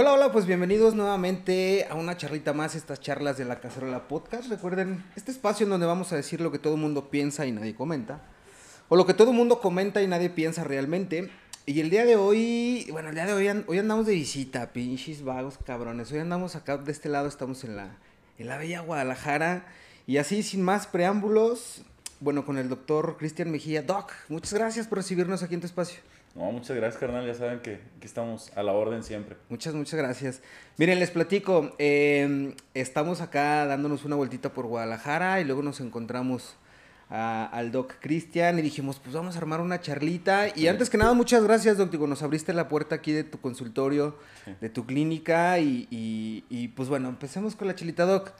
Hola, hola, pues bienvenidos nuevamente a una charlita más, estas charlas de la Cacerola Podcast. Recuerden, este espacio en donde vamos a decir lo que todo el mundo piensa y nadie comenta. O lo que todo el mundo comenta y nadie piensa realmente. Y el día de hoy, bueno, el día de hoy, hoy andamos de visita, pinches vagos cabrones. Hoy andamos acá de este lado, estamos en la, en la bella Guadalajara. Y así, sin más preámbulos, bueno, con el doctor Cristian Mejía. Doc, muchas gracias por recibirnos aquí en tu espacio. No, muchas gracias, carnal. Ya saben que aquí estamos a la orden siempre. Muchas, muchas gracias. Miren, les platico, eh, estamos acá dándonos una vueltita por Guadalajara y luego nos encontramos a- al Doc Cristian y dijimos, pues vamos a armar una charlita. Y antes que nada, muchas gracias, Doc. Digo, nos abriste la puerta aquí de tu consultorio, Sí. de tu clínica y, y- y, pues bueno, empecemos con la chelita, Doc.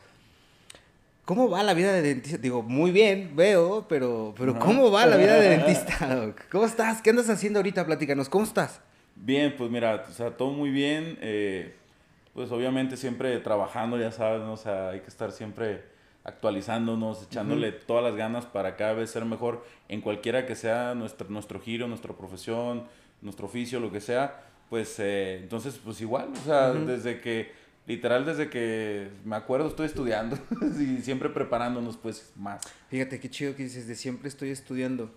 ¿Cómo va la vida de dentista? Digo, muy bien, veo, pero, pero Ajá. ¿cómo va la vida de dentista, Doc? ¿Cómo estás? ¿Qué andas haciendo ahorita? Platícanos, ¿cómo estás? Bien, pues mira, o sea, todo muy bien. eh, pues obviamente siempre trabajando, ya sabes, ¿no? O sea, hay que estar siempre actualizándonos, echándole todas las ganas para cada vez ser mejor en cualquiera que sea nuestro, nuestro giro, nuestra profesión, nuestro oficio, lo que sea. Pues eh, entonces, pues igual, o sea, desde que, literal, desde que me acuerdo estoy estudiando y siempre preparándonos, pues más. Fíjate qué chido que dices, de siempre estoy estudiando.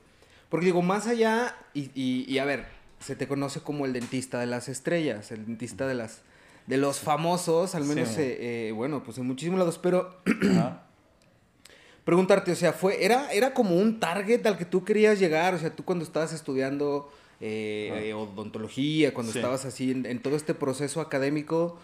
Porque digo, más allá, y, y, y a ver, se te conoce como el dentista de las estrellas, el dentista de las de los famosos, al menos, eh, eh, bueno, pues en muchísimos lados, pero Ajá. preguntarte, o sea, fue, era, era como un target al que tú querías llegar, o sea, tú cuando estabas estudiando eh, odontología, cuando Sí. estabas así en, en todo este proceso académico,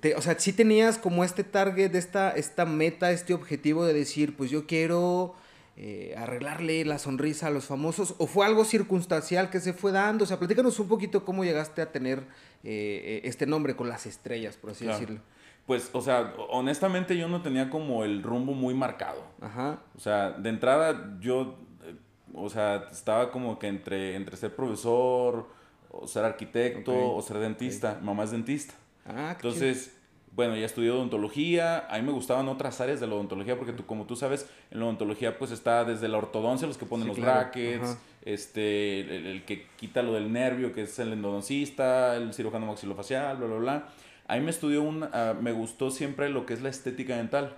te- o sea, sí tenías como este target, esta, esta meta, este objetivo de decir, pues yo quiero eh, arreglarle la sonrisa a los famosos, o fue algo circunstancial que se fue dando, o sea, platícanos un poquito cómo llegaste a tener eh, eh, este nombre con las estrellas, por así Claro. decirlo. Pues, o sea, honestamente yo no tenía como el rumbo muy marcado. Ajá. O sea, de entrada yo, eh, o sea, estaba como que entre, entre ser profesor, o ser arquitecto, o ser dentista. Mamá es dentista. Ah, chido. Entonces, bueno, ya estudié odontología. A mí me gustaban otras áreas de la odontología porque tú, como tú sabes, en la odontología pues está desde la ortodoncia, los que ponen Sí, los claro. brackets, Ajá. este, el, el que quita lo del nervio, que es el endodoncista, el cirujano maxilofacial, bla, bla, bla. A mí me estudió un, ah, me gustó siempre lo que es la estética dental.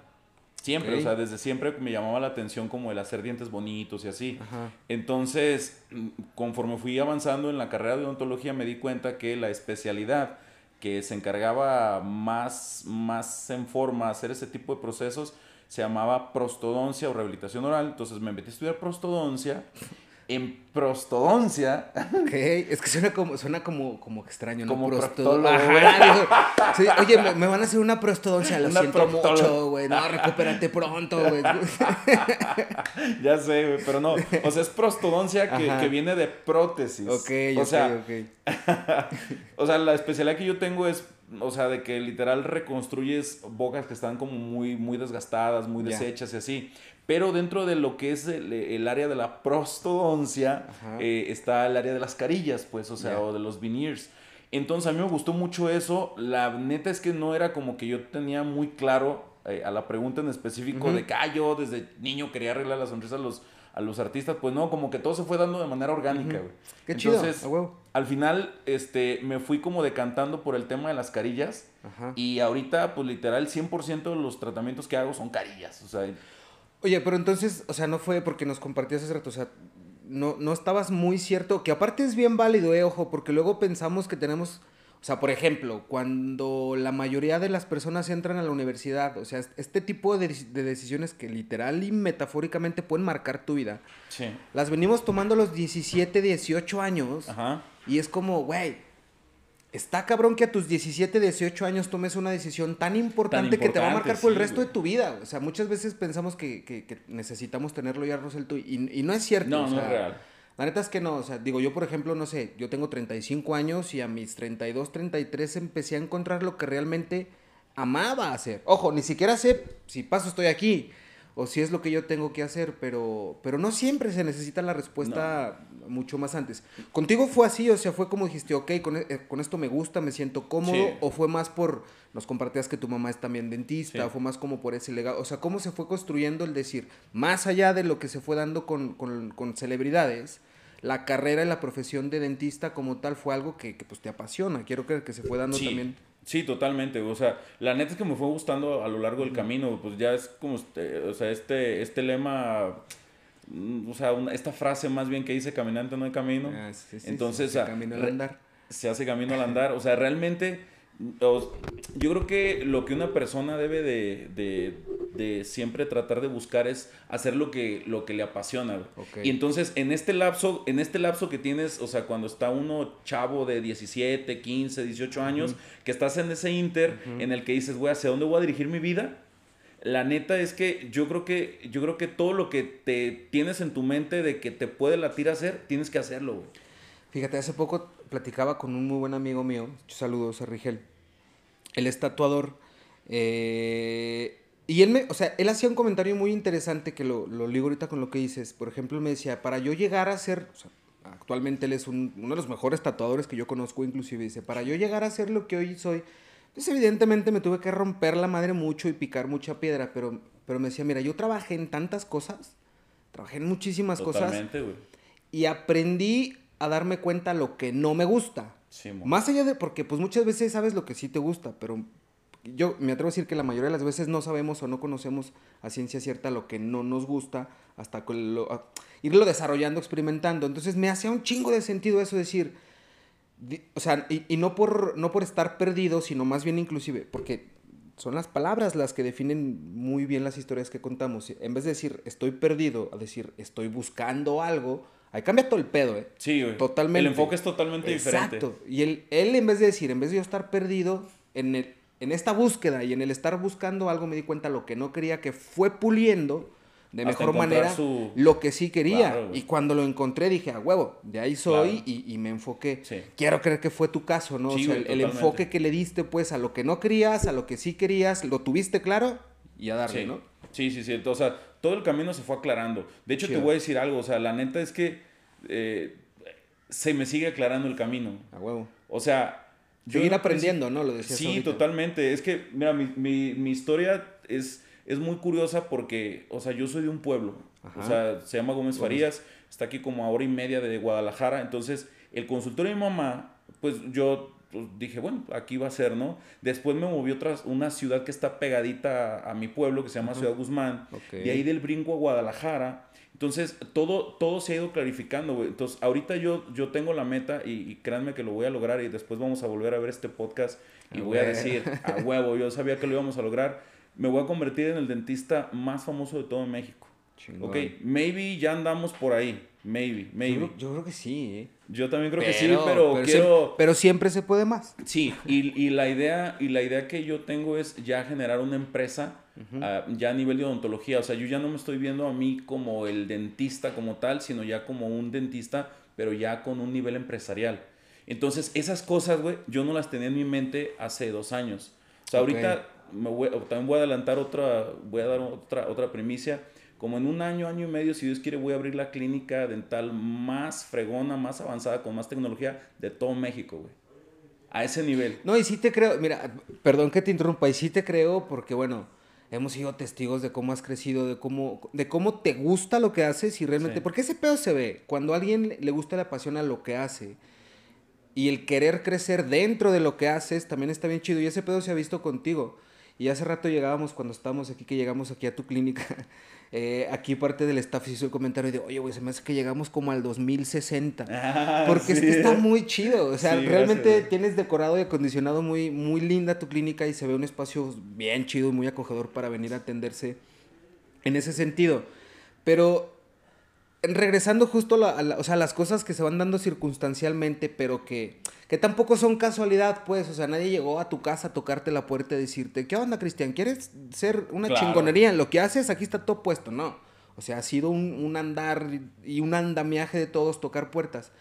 Siempre, o sea, desde siempre me llamaba la atención como el hacer dientes bonitos y así. Ajá. Entonces, mm, conforme fui avanzando en la carrera de odontología, me di cuenta que la especialidad que se encargaba más, más en forma a hacer ese tipo de procesos se llamaba prostodoncia o rehabilitación oral. Entonces me metí a estudiar prostodoncia. En prostodoncia, Ok, es que suena como, suena como, como extraño, ¿no? Como Prosto- proctólogo, Ajá, digo, sí, oye, me, me van a hacer una prostodoncia, lo Una siento mucho, güey. No, recupérate pronto, güey. ya sé, güey, pero no. O sea, es prostodoncia que, que viene de prótesis. ok, o ok, sea, ok. O sea, la especialidad que yo tengo es, o sea, de que literal reconstruyes bocas que están como muy, muy desgastadas, muy deshechas y así. Pero dentro de lo que es el, el área de la prostodoncia, eh, está el área de las carillas, pues, o sea, Ya. o de los veneers. Entonces a mí me gustó mucho eso. La neta es que no era como que yo tenía muy claro eh, a la pregunta en específico de que ah, yo desde niño quería arreglar la sonrisa a los, a los artistas. Pues no, como que todo se fue dando de manera orgánica. Qué chido, Entonces, a huevo. Al final, este, me fui como decantando por el tema de las carillas. Ajá. Y ahorita, pues literal, 100% de los tratamientos que hago son carillas. O sea, Oye, pero entonces, o sea, no fue porque nos compartías hace rato, o sea, no, no estabas muy cierto, que aparte es bien válido, eh, ojo, porque luego pensamos que tenemos, o sea, por ejemplo, cuando la mayoría de las personas entran a la universidad, o sea, este tipo de, de decisiones que literal y metafóricamente pueden marcar tu vida, sí. las venimos tomando a los 17, 18 años, Ajá. Y es como, güey, está cabrón que a tus 17, 18 años tomes una decisión tan importante, que te va a marcar por el resto de tu vida. O sea, muchas veces pensamos que, que- que necesitamos tenerlo ya resuelto y, y no es cierto. No, o no es real. La neta es que no, o sea, digo, yo por ejemplo, no sé, yo tengo 35 años y a mis 32, 33 empecé a encontrar lo que realmente amaba hacer. Ojo, ni siquiera sé si paso estoy aquí o si es lo que yo tengo que hacer, pero, pero no siempre se necesita la respuesta mucho más antes. ¿Contigo fue así? O sea, fue como dijiste, ok, con, e- eh, con esto me gusta, me siento cómodo, Sí. o fue más por, nos compartías que tu mamá es también dentista, Sí. o fue más como por ese legado, o sea, ¿cómo se fue construyendo el decir, más allá de lo que se fue dando con, con, con celebridades, la carrera y la profesión de dentista como tal fue algo que, que pues te apasiona. Quiero creer que se fue dando Sí. también. Sí, totalmente. O sea, la neta es que me fue gustando a lo largo del camino. Pues ya es como, este, o sea, este, este lema, mm, o sea, una- esta frase más bien que dice caminante no hay camino. Ah, sí, sí, Entonces, sí, o sea, camino al andar. se hace camino al andar. O sea, realmente, yo creo que lo que una persona debe de, de- de siempre tratar de buscar es hacer lo que, lo que le apasiona. Y entonces, en este lapso, en este lapso que tienes, o sea, cuando está uno chavo de 17, 15, 18 años, que estás en ese inter en el que dices, güey, ¿hacia dónde voy a dirigir mi vida? La neta es que yo creo que yo creo que todo lo que te tienes en tu mente de que te puede latir hacer, tienes que hacerlo, güey. Fíjate, hace poco platicaba con un muy buen amigo mío, saludos a Rigel, él es tatuador, eh, y él me, o sea, él hacía un comentario muy interesante que lo, lo ligo ahorita con lo que dices, por ejemplo, él me decía, para yo llegar a ser, o sea, actualmente él es un- uno de los mejores tatuadores que yo conozco inclusive, dice, para yo llegar a ser lo que hoy soy, pues evidentemente me tuve que romper la madre mucho y picar mucha piedra, pero, pero me decía, mira, yo trabajé en tantas cosas, trabajé en muchísimas cosas, Totalmente, güey. y aprendí a darme cuenta lo que no me gusta. Sí. Más allá de, porque pues muchas veces sabes lo que sí te gusta, pero yo me atrevo a decir que la mayoría de las veces no sabemos o no conocemos a ciencia cierta lo que no nos gusta hasta que lo- a- irlo desarrollando, experimentando. Entonces me hacía un chingo de sentido eso decir, di- o sea, y, y no, por, no por estar perdido, sino más bien inclusive, porque son las palabras las que definen muy bien las historias que contamos. En vez de decir estoy perdido, a decir estoy buscando algo, ahí cambia todo el pedo, ¿eh? Sí, güey. Totalmente. El enfoque es totalmente diferente. Exacto. Y él, él en vez de decir, en vez de yo estar perdido en, el, en esta búsqueda y en el estar buscando algo, me di cuenta lo que no quería, que fue puliendo de Hasta mejor manera su- lo que sí quería. Claro, y cuando lo encontré dije, a huevo, de ahí soy Claro. y, y me enfoqué. Sí. Quiero creer que fue tu caso, ¿no? Sí, o sea, güey, el, enfoque que le diste pues a lo que no querías, a lo que sí querías, lo tuviste claro y a darle, Sí. ¿no? sí, sí, sí. O sea, todo el camino se fue aclarando. De hecho, Chido. te voy a decir algo. O sea, la neta es que eh, se me sigue aclarando el camino. A huevo. O sea, yo Seguir un aprendiendo, ¿no? Lo decías Sí, ahorita. totalmente. Es que, mira, mi, mi, mi historia es, es muy curiosa porque, o sea, yo soy de un pueblo. Ajá. O sea, se llama Gómez. Farías, está aquí como a hora y media de Guadalajara. Entonces, el consultorio de mi mamá, pues yo pues, dije, bueno, aquí va a ser, ¿no? Después me moví a otra, una ciudad que está pegadita a, a mi pueblo, que se llama Ciudad Guzmán. Ok. De ahí del brinco a Guadalajara. Entonces, todo, todo se ha ido clarificando, güey. Entonces, ahorita yo, yo tengo la meta y, y créanme que lo voy a lograr y después vamos a volver a ver este podcast y A voy a decir, a huevo, yo sabía que lo íbamos a lograr. Me voy a convertir en el dentista más famoso de todo México. Chingón. Ok, maybe ya andamos por ahí. Maybe, maybe. yo creo que sí, ¿eh? Yo también creo que sí, pero, quiero... pero siempre se puede más. Sí, y, y la idea, y la idea que yo tengo es ya generar una empresa ah, ya a nivel de odontología. O sea, yo ya no me estoy viendo a mí como el dentista como tal, sino ya como un dentista, pero ya con un nivel empresarial. Entonces, esas cosas, güey, yo no las tenía en mi mente hace dos años. O sea, ahorita me voy, también voy a adelantar otra, voy a dar otra, otra primicia. Como en un año, año y medio, si Dios quiere, voy a abrir la clínica dental más fregona, más avanzada, con más tecnología de todo México, güey. A ese nivel. No, y sí te creo, mira, perdón que te interrumpa, y sí te creo porque, bueno, hemos sido testigos de cómo has crecido, de cómo, de cómo te gusta lo que haces y realmente, Sí. porque ese pedo se ve, cuando a alguien le gusta, le apasiona lo que hace y el querer crecer dentro de lo que haces también está bien chido y ese pedo se ha visto contigo. Y hace rato llegábamos, cuando estábamos aquí, que llegamos aquí a tu clínica, eh, aquí parte del staff hizo el comentario de, oye, güey, se me hace que llegamos como al 2060. Ah, Porque es sí. que está muy chido. O sea, Sí, realmente gracias, tienes decorado y acondicionado muy, muy linda tu clínica y se ve un espacio bien chido y muy acogedor para venir a atenderse en ese sentido. Pero regresando justo a la- a la- o sea, las cosas que se van dando circunstancialmente, pero que, que tampoco son casualidad, pues. O sea, nadie llegó a tu casa a tocarte la puerta y decirte, ¿qué onda, Cristian? ¿Quieres ser una Claro. chingonería en lo que haces? Aquí está todo puesto. No. O sea, ha sido un, un andar y un andamiaje de todos tocar puertas.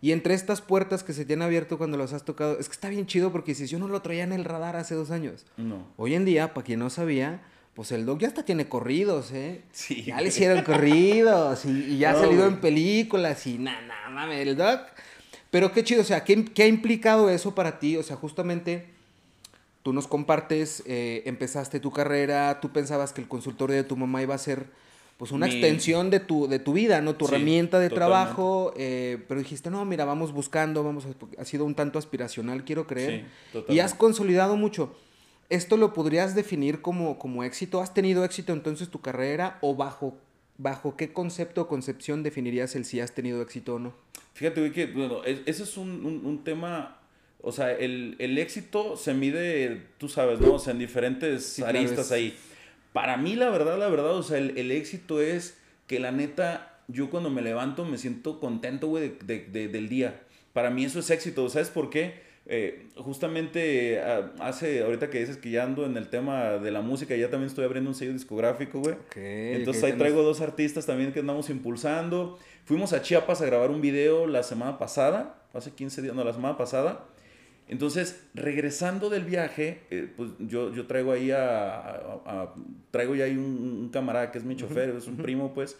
Y entre estas puertas que se te han abierto cuando las has tocado, es que está bien chido porque si yo no lo traía en el radar hace dos años. No. Hoy en día, para quien no sabía, pues el Doc ya hasta tiene corridos, ¿eh? Sí. Ya le hicieron corridos y, y ya ha No, salido güey. en películas y nada, nada, mames, el Doc. Pero qué chido, o sea, ¿qué, qué ha implicado eso para ti? O sea, justamente tú nos compartes, eh, empezaste tu carrera, tú pensabas que el consultorio de tu mamá iba a ser pues una Mi- extensión de tu, de tu vida, ¿no? Tu Sí, herramienta de totalmente. trabajo, eh, pero dijiste, no, mira, vamos buscando, vamos, a- ha sido un tanto aspiracional, quiero creer. Sí, y has consolidado mucho. ¿Esto lo podrías definir como, como éxito? ¿Has tenido éxito entonces tu carrera o bajo, bajo qué concepto o concepción definirías el si has tenido éxito o no? Fíjate, güey, que, bueno, es- ese es un, un- un tema, o sea, el, el éxito se mide, tú sabes, ¿no? O sea, en diferentes Sí, claro, aristas es- ahí. Para mí, la verdad, la verdad, o sea, el, el éxito es que la neta, yo cuando me levanto me siento contento, güey, de- de- de- del día. Para mí eso es éxito, ¿sabes por qué? Eh, justamente ah, hace, ahorita que dices que ya ando en el tema de la música, ya también estoy abriendo un sello discográfico, güey. Entonces ahí traigo dos artistas también que andamos impulsando. Fuimos a Chiapas a grabar un video la semana pasada, hace 15 días, no, la semana pasada. Entonces, regresando del viaje, eh, pues yo, yo traigo ahí a, a- a- traigo ya ahí un, un camarada que es mi chofer, es un primo, pues.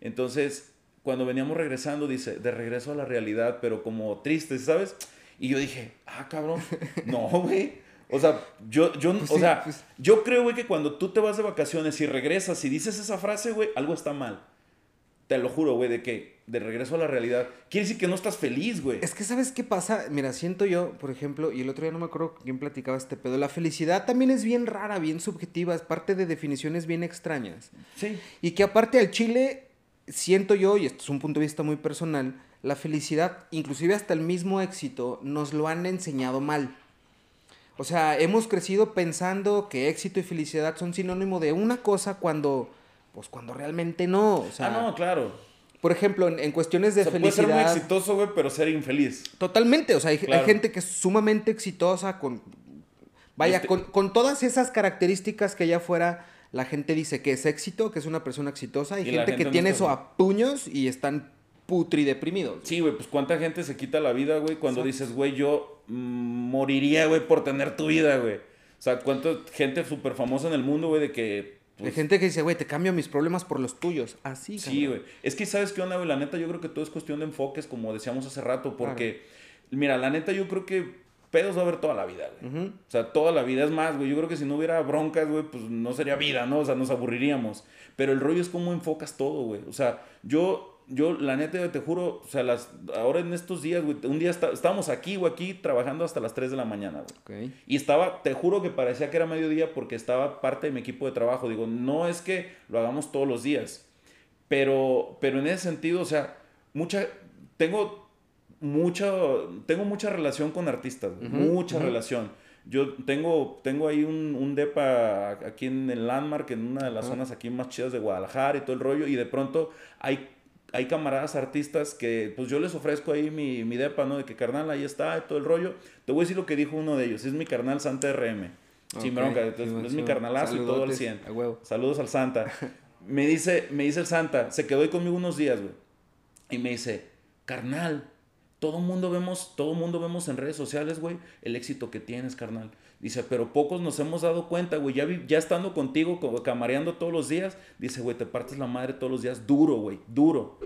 Entonces, cuando veníamos regresando, dice, de regreso a la realidad, pero como triste, ¿sabes? Y yo dije, ah, cabrón, no, güey. O sea, yo, yo, Pues o sí, sea, pues- yo creo, güey, que cuando tú te vas de vacaciones y regresas y dices esa frase, güey, algo está mal. Te lo juro, güey, de que de regreso a la realidad. Quiere decir que no estás feliz, güey. Es que, ¿sabes qué pasa? Mira, siento yo, por ejemplo, y el otro día no me acuerdo quién platicaba este pedo, la felicidad también es bien rara, bien subjetiva, es parte de definiciones bien extrañas. Sí. Y que aparte al chile, siento yo, y esto es un punto de vista muy personal, la felicidad, inclusive hasta el mismo éxito, nos lo han enseñado mal. O sea, hemos crecido pensando que éxito y felicidad son sinónimo de una cosa cuando, pues cuando realmente no. O sea, ah, no, claro. por ejemplo, en, en cuestiones de O sea, puede ser muy felicidad... exitoso, güey, pero ser infeliz. Totalmente, o sea, hay, gente que es sumamente exitosa con... Vaya, Este- con, con todas esas características que allá afuera la gente dice que es éxito, que es una persona exitosa, hay gente, gente que no tiene eso a puños y están putri deprimidos. Sí, güey, pues cuánta gente se quita la vida, güey, cuando Exacto. dices, güey, yo moriría, güey, por tener tu vida, güey. O sea, cuánta gente súper famosa en el mundo, güey, de que... Hay pues, gente que dice, güey, te cambio mis problemas por los tuyos. Así, Sí, güey. Es que, ¿sabes qué onda, güey? La neta, yo creo que todo es cuestión de enfoques, como decíamos hace rato, porque, mira, la neta, yo creo que pedos va a haber toda la vida, güey. O sea, toda la vida es más, güey. Yo creo que si no hubiera broncas, güey, pues no sería vida, ¿no? O sea, nos aburriríamos. Pero el rollo es cómo enfocas todo, güey. O sea, yo, yo, la neta, te juro, o sea, las, ahora en estos días, güey, un día está- estábamos aquí, güey, aquí trabajando hasta las 3 de la mañana, güey. Y estaba, te juro que parecía que era mediodía porque estaba parte de mi equipo de trabajo. Digo, no es que lo hagamos todos los días, pero, pero en ese sentido, o sea, mucha, tengo mucha, tengo mucha relación con artistas, mucha relación. Yo tengo, tengo ahí un, un depa aquí en el Landmark, en una de las zonas aquí más chidas de Guadalajara y todo el rollo, y de pronto hay, hay camaradas artistas que pues yo les ofrezco ahí mi, mi depa, ¿no? De que carnal, ahí está, todo el rollo. Te voy a decir lo que dijo uno de ellos, es mi carnal Santa RM. Sin Ok, bronca, sí, es, mi carnalazo y todo al saludotes, 100. A huevo. Saludos al Santa. Me dice, me dice el Santa, se quedó ahí conmigo unos días, güey. Y me dice, carnal, todo mundo vemos, todo mundo vemos en redes sociales, güey, el éxito que tienes, carnal. Dice, pero pocos nos hemos dado cuenta, güey, ya, vi- ya estando contigo, camareando todos los días, dice, güey, te partes la madre todos los días, duro, güey, duro.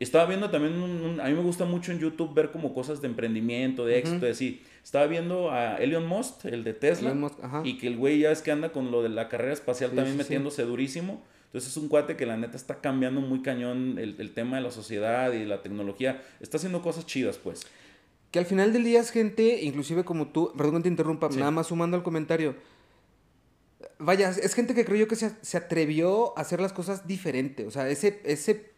Estaba viendo también, un, un- a mí me gusta mucho en YouTube ver como cosas de emprendimiento, de éxito, de así. Estaba viendo a Elon Musk, el de Tesla, Elon Musk, ajá. y que el güey ya es que anda con lo de la carrera espacial Sí, también sí, sí. metiéndose durísimo. Entonces es un cuate que la neta está cambiando muy cañón el, el tema de la sociedad y la tecnología. Está haciendo cosas chidas, pues. Que al final del día es gente, inclusive como tú, perdón que te interrumpa, Sí. nada más sumando al comentario. Vaya, es gente que creyó que se, se atrevió a hacer las cosas diferente. O sea, ese, ese,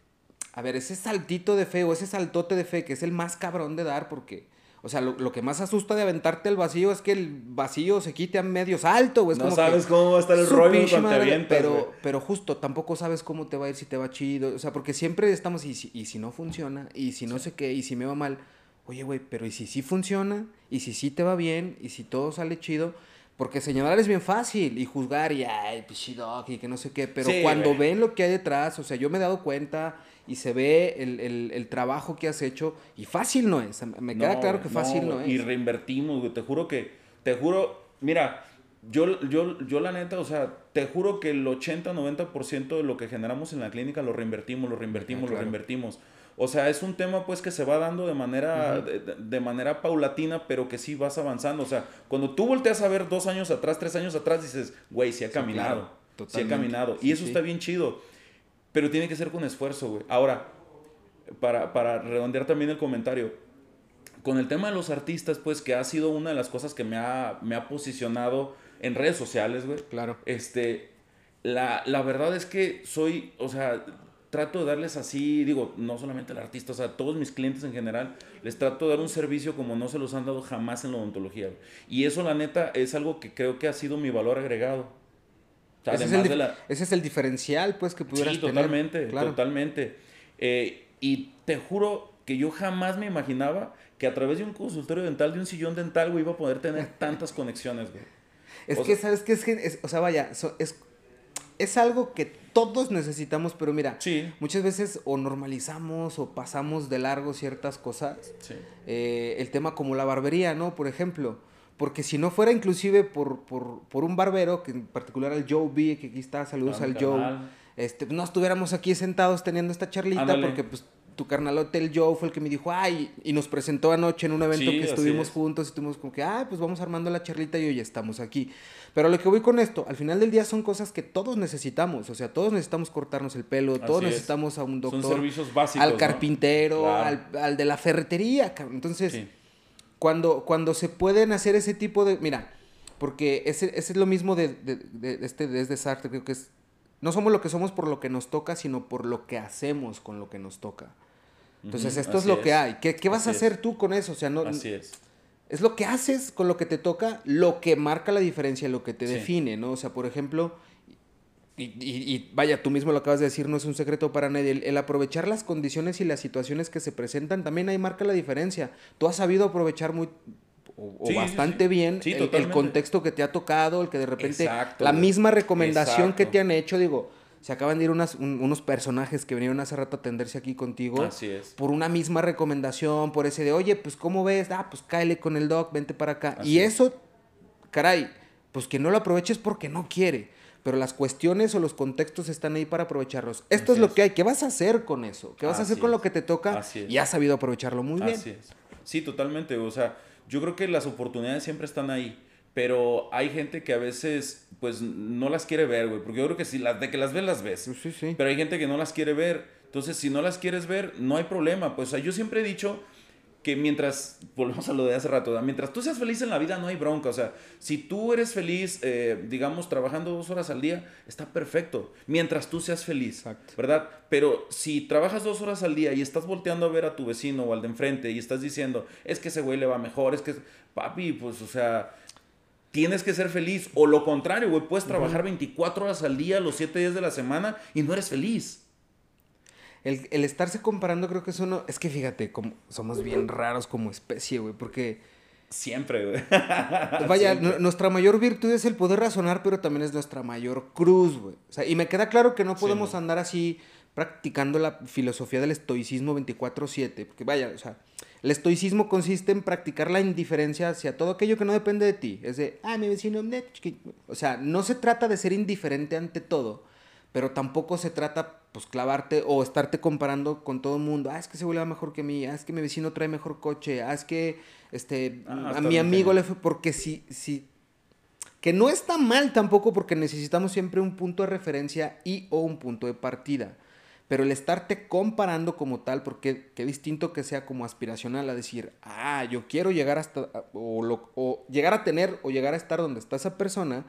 a ver, ese saltito de fe o ese saltote de fe que es el más cabrón de dar porque, o sea, lo, lo que más asusta de aventarte al vacío es que el vacío se quite a medio salto, güey. Es no como sabes que, cómo va a estar el rollo cuando te avientas, pero, justo, tampoco sabes cómo te va a ir, si te va chido. O sea, porque siempre estamos, y si, y si no funciona, y si no sé qué, y si me va mal. Oye, güey, pero ¿y si sí funciona? ¿Y si sí te va bien? ¿Y si todo sale chido? Porque señalar es bien fácil y juzgar y, ay, pichidog y que no sé qué. Pero Sí, cuando güey. ven lo que hay detrás, o sea, yo me he dado cuenta y se ve el, el- el trabajo que has hecho y fácil no es. Me queda No, claro que fácil no, güey, Y es. reinvertimos, güey. Te juro que, te juro, mira, yo, yo, yo la neta, o sea, te juro que el 80-90% de lo que generamos en la clínica lo reinvertimos, lo reinvertimos, Ah, claro. lo reinvertimos. O sea, es un tema pues que se va dando de manera, de, de- de manera paulatina, pero que sí vas avanzando. O sea, cuando tú volteas a ver dos años atrás, tres años atrás, dices, güey, sí ha Sí, caminado. claro, sí ha caminado. Sí, y eso sí. está bien chido. pero tiene que ser con esfuerzo, güey. Ahora, para, para redondear también el comentario, con el tema de los artistas, pues que ha sido una de las cosas que me ha, me ha posicionado en redes sociales, güey. Claro. Este, la, la verdad es que soy, o sea, trato de darles así, digo, no solamente al artista, o sea, a todos mis clientes en general, les trato de dar un servicio como no se los han dado jamás en la odontología. Y eso, la neta, es algo que creo que ha sido mi valor agregado. O sea, Ese es, además el, de la... ese es el diferencial, pues, que pudieras Sí, tener. totalmente, Claro. totalmente. Eh, y te juro que yo jamás me imaginaba que a través de un consultorio dental, de un sillón dental, güey, iba a poder tener tantas conexiones, güey. Es O que, sea- ¿sabes qué? Es que, es- o sea, vaya, so- es, es algo que todos necesitamos, pero mira, Sí, muchas veces o normalizamos o pasamos de largo ciertas cosas. sí. Eh, el tema como la barbería, ¿no? Por ejemplo. Porque si no fuera inclusive por, por, por un barbero, que en particular al Joe B, que aquí está, saludos mi al Joe, este, no estuviéramos aquí sentados teniendo esta charlita, Ándale. porque pues tu carnalote, el Joe, fue el que me dijo, ay, y nos presentó anoche en un evento Sí, que estuvimos es. juntos y estuvimos como que, ay, pues vamos armando la charlita y hoy estamos aquí. Pero lo que voy con esto, al final del día son cosas que todos necesitamos, o sea, todos necesitamos cortarnos el pelo, todos es. necesitamos a un Son doctor, servicios básicos. al ¿no? carpintero, Claro. al, al de la ferretería, cabrón. Entonces, Sí. cuando, cuando se pueden hacer ese tipo de. Mira, porque ese, ese es lo mismo de, de, de- de este desde Sartre, creo que es. No somos lo que somos por lo que nos toca, sino por lo que hacemos con lo que nos toca. Entonces, esto es lo que hay. ¿Qué, qué vas Así a es. hacer tú con eso? O sea, no, Así es. Es lo que haces con lo que te toca, lo que marca la diferencia, lo que te Sí. define, ¿no? O sea, por ejemplo, y, y- y vaya, tú mismo lo acabas de decir, no es un secreto para nadie, el, el aprovechar las condiciones y las situaciones que se presentan también ahí marca la diferencia. Tú has sabido aprovechar muy o, o Sí, sí, bastante sí. bien el- contexto que te ha tocado, el que de repente Exacto, la misma recomendación que te han hecho, digo, se acaban de ir unas- un- unos personajes que vinieron hace rato a atenderse aquí contigo Así es. por una misma recomendación, por ese de, oye, pues ¿cómo ves? Ah, pues cáele con el doc, vente para acá. Así y es. eso, caray, pues que no lo aproveches porque no quiere. Pero las cuestiones o los contextos están ahí para aprovecharlos. Esto Así es lo es. que hay. ¿Qué vas a hacer con eso? ¿Qué vas a hacer con lo que te toca? Así es. Y has sabido aprovecharlo muy bien. Así es. Sí, totalmente. O sea, yo creo que las oportunidades siempre están ahí. Pero hay gente que a veces, pues, no las quiere ver, güey. Porque yo creo que si las, de que las ves, las ves. Sí, sí. Pero hay gente que no las quiere ver. Entonces, si no las quieres ver, no hay problema. Pues, o sea, yo siempre he dicho que mientras, volvemos a lo de hace rato, ¿verdad? mientras tú seas feliz en la vida, no hay bronca. O sea, si tú eres feliz, eh, digamos, trabajando dos horas al día, está perfecto. Mientras tú seas feliz, Exacto. ¿verdad? Pero si trabajas dos horas al día y estás volteando a ver a tu vecino o al de enfrente y estás diciendo, es que ese güey le va mejor, es que, papi, pues, o sea, tienes que ser feliz. O lo contrario, güey, puedes trabajar 24 horas al día, los 7 días de la semana y no eres feliz. El, el estarse comparando creo que es uno... Es que fíjate, como, somos bien raros como especie, güey. Porque, Siempre, güey. vaya, Siempre. nuestra mayor virtud es el poder razonar, pero también es nuestra mayor cruz, güey. O sea, y me queda claro que no Sí, podemos no. andar así practicando la filosofía del estoicismo 24/7. Porque vaya, o sea, el estoicismo consiste en practicar la indiferencia hacia todo aquello que no depende de ti. Es de, ah, mi vecino, net, chiqui-". o sea, no se trata de ser indiferente ante todo, pero tampoco se trata, pues, clavarte o estarte comparando con todo el mundo. Ah, es que se vuelve mejor que mí, ah, es que mi vecino trae mejor coche, ah, es que, este, Ah, a mi amigo le fue, porque si, si, que no está mal tampoco porque necesitamos siempre un punto de referencia y o un punto de partida. Pero el estarte comparando como tal, porque qué distinto que sea como aspiracional a decir, ah, yo quiero llegar hasta, o, lo- o llegar a tener, o llegar a estar donde está esa persona,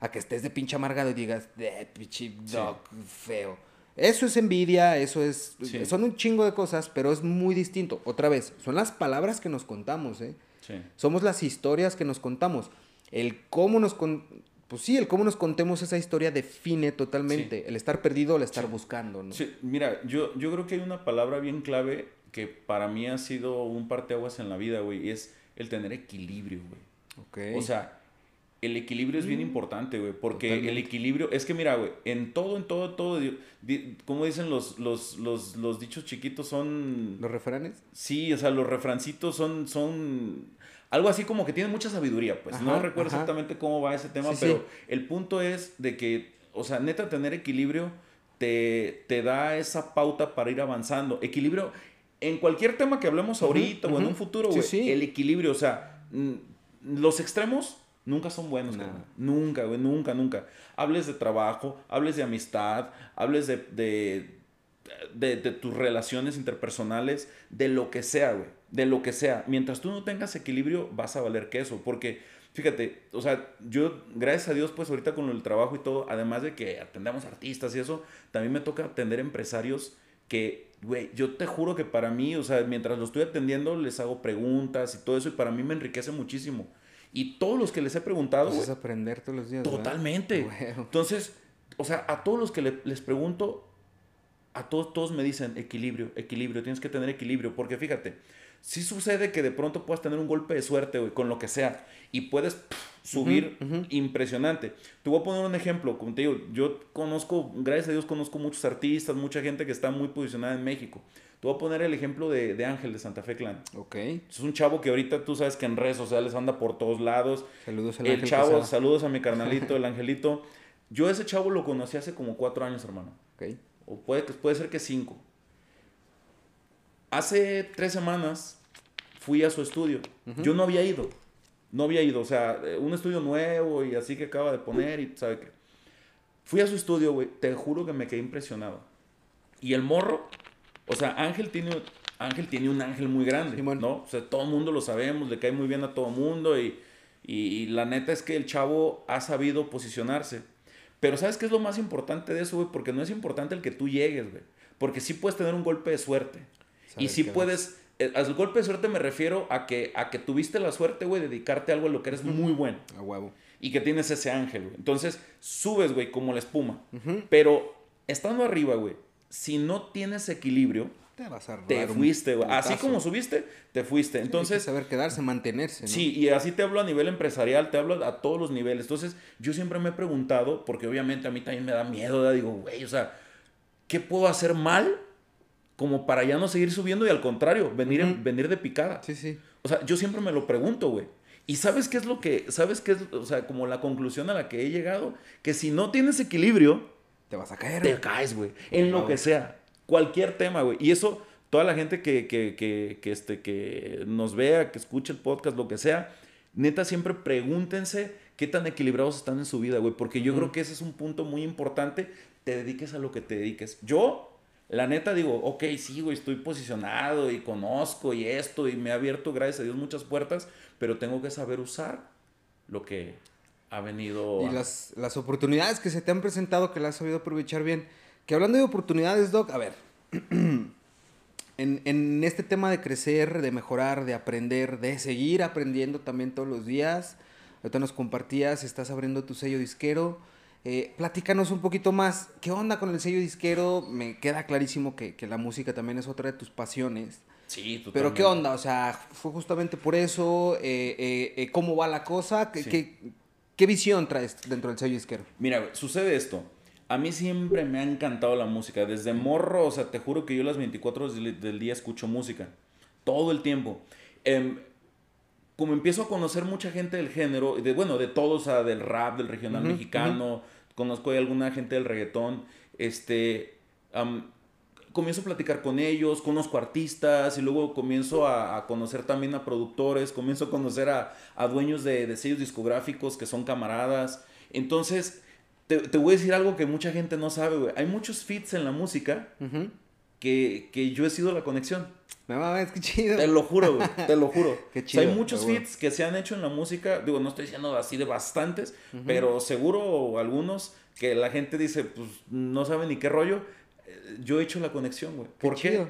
a que estés de pinche amargado y digas, de pinche dog, feo. Eso es envidia, eso es, Sí. son un chingo de cosas, pero es muy distinto. Otra vez, son las palabras que nos contamos, ¿eh? Sí. Somos las historias que nos contamos. El cómo nos con... Pues sí, el cómo nos contemos esa historia define totalmente el estar perdido o el estar buscando, ¿no? Sí, mira, yo, yo creo que hay una palabra bien clave que para mí ha sido un parteaguas en la vida, güey, y es el tener equilibrio, güey. Ok. O sea, el equilibrio es bien importante, güey, porque el equilibrio, es que mira, güey, en todo, en todo, todo, di- como dicen los, los, los, los dichos chiquitos son... ¿Los refranes? Sí, o sea, los refrancitos son, son algo así como que tienen mucha sabiduría, pues. no recuerdo ajá. exactamente cómo va ese tema, Sí, pero sí. el punto es de que, o sea, neta, tener equilibrio te, te da esa pauta para ir avanzando. Equilibrio en cualquier tema que hablemos ahorita o en un futuro, güey. sí. El equilibrio, o sea, los extremos Nunca son buenos. Nunca, güey, nunca, nunca. Hables de trabajo, hables de amistad, hables de, de, de, de tus relaciones interpersonales, de lo que sea, güey. De lo que sea. Mientras tú no tengas equilibrio, vas a valer queso. Porque, fíjate, o sea, yo, gracias a Dios, pues ahorita con el trabajo y todo, además de que atendemos artistas y eso, también me toca atender empresarios que, güey, yo te juro que para mí, o sea, mientras lo estoy atendiendo, les hago preguntas y todo eso, y para mí me enriquece muchísimo. Y todos los que les he preguntado. Pues es aprender todos los días. Totalmente. Entonces, o sea, a todos los que les pregunto, a todos, todos me dicen equilibrio, equilibrio, tienes que tener equilibrio. Porque fíjate, si sucede que de pronto puedas tener un golpe de suerte, güey, con lo que sea, y puedes subir impresionante. Te voy a poner un ejemplo, como te digo, yo conozco, gracias a Dios conozco muchos artistas, mucha gente que está muy posicionada en México. Te voy a poner el ejemplo de, de Ángel de Santa Fe Clan. Ok. Es un chavo que ahorita tú sabes que en redes sociales anda por todos lados. Saludos al El chavo, saludos a mi carnalito, el Angelito. Yo ese chavo lo conocí hace como cuatro años, hermano. Ok. O puede, puede ser que cinco. Hace tres semanas fui a su estudio. Yo no había ido. No había ido. O sea, un estudio nuevo y así que acaba de poner y sabe qué. Fui a su estudio, güey. Te juro que me quedé impresionado. Y el morro o sea, Ángel tiene, Ángel tiene un ángel muy grande, ¿no? O sea, todo el mundo lo sabemos, le cae muy bien a todo el mundo y, y, la neta es que el chavo ha sabido posicionarse. Pero ¿sabes qué es lo más importante de eso, güey? Porque no es importante el que tú llegues, güey. Porque sí puedes tener un golpe de suerte. Y sí puedes... Eh, al golpe de suerte me refiero a que, a que tuviste la suerte, güey, de dedicarte a algo en lo que eres muy bueno. A huevo. Y que tienes ese ángel, güey. Entonces, subes, güey, como la espuma. Pero estando arriba, güey, si no tienes equilibrio, te, vas a te fuiste, güey. Así como subiste, te fuiste. Entonces. saber quedarse, mantenerse. ¿no? Sí, y así te hablo a nivel empresarial, te hablo a todos los niveles. Entonces, yo siempre me he preguntado, porque obviamente a mí también me da miedo, digo, güey, o sea, ¿qué puedo hacer mal como para ya no seguir subiendo y al contrario, venir, venir de picada? Sí, sí. O sea, yo siempre me lo pregunto, güey. Y sabes qué es lo que, sabes qué es, o sea, como la conclusión a la que he llegado, que si no tienes equilibrio, te vas a caer. Te caes, güey. En lo que sea. Cualquier tema, güey. Y eso, toda la gente que, que, que, que, este, que nos vea, que escuche el podcast, lo que sea, neta, siempre pregúntense qué tan equilibrados están en su vida, güey. Porque yo creo que ese es un punto muy importante. Te dediques a lo que te dediques. Yo, la neta, digo, ok, sí, güey, estoy posicionado y conozco y esto y me ha abierto, gracias a Dios, muchas puertas, pero tengo que saber usar lo que, ha venido... Y las, las oportunidades que se te han presentado que las has sabido aprovechar bien. Que hablando de oportunidades, Doc, a ver, en, en, este tema de crecer, de mejorar, de aprender, de seguir aprendiendo también todos los días, ahorita nos compartías, estás abriendo tu sello disquero. Eh, platícanos un poquito más, ¿qué onda con el sello disquero? Me queda clarísimo que, que la música también es otra de tus pasiones. Sí, totalmente. Pero ¿qué onda? O sea, fue justamente por eso, eh, eh, eh ¿cómo va la cosa? ¿Qué, qué, ¿Qué visión traes dentro del sello disquero? Mira, sucede esto. A mí siempre me ha encantado la música. Desde morro, o sea, te juro que yo las 24 horas del día escucho música. Todo el tiempo. Como empiezo a conocer mucha gente del género, de, bueno, de todos, o sea, del rap, del regional mexicano, conozco a alguna gente del reggaetón, este, comienzo a platicar con ellos, conozco artistas y luego comienzo a, conocer también a productores, comienzo a conocer a, dueños de, sellos discográficos que son camaradas. Entonces, te, voy a decir algo que mucha gente no sabe, güey. Hay muchos fits en la música que, yo he sido la conexión. Me va a qué chido. Te lo juro, güey, te lo juro. qué chido, hay muchos fits que se han hecho en la música, digo, no estoy diciendo así de bastantes, pero seguro algunos que la gente dice, pues no sabe ni qué rollo yo he hecho la conexión, güey. ¿Por qué?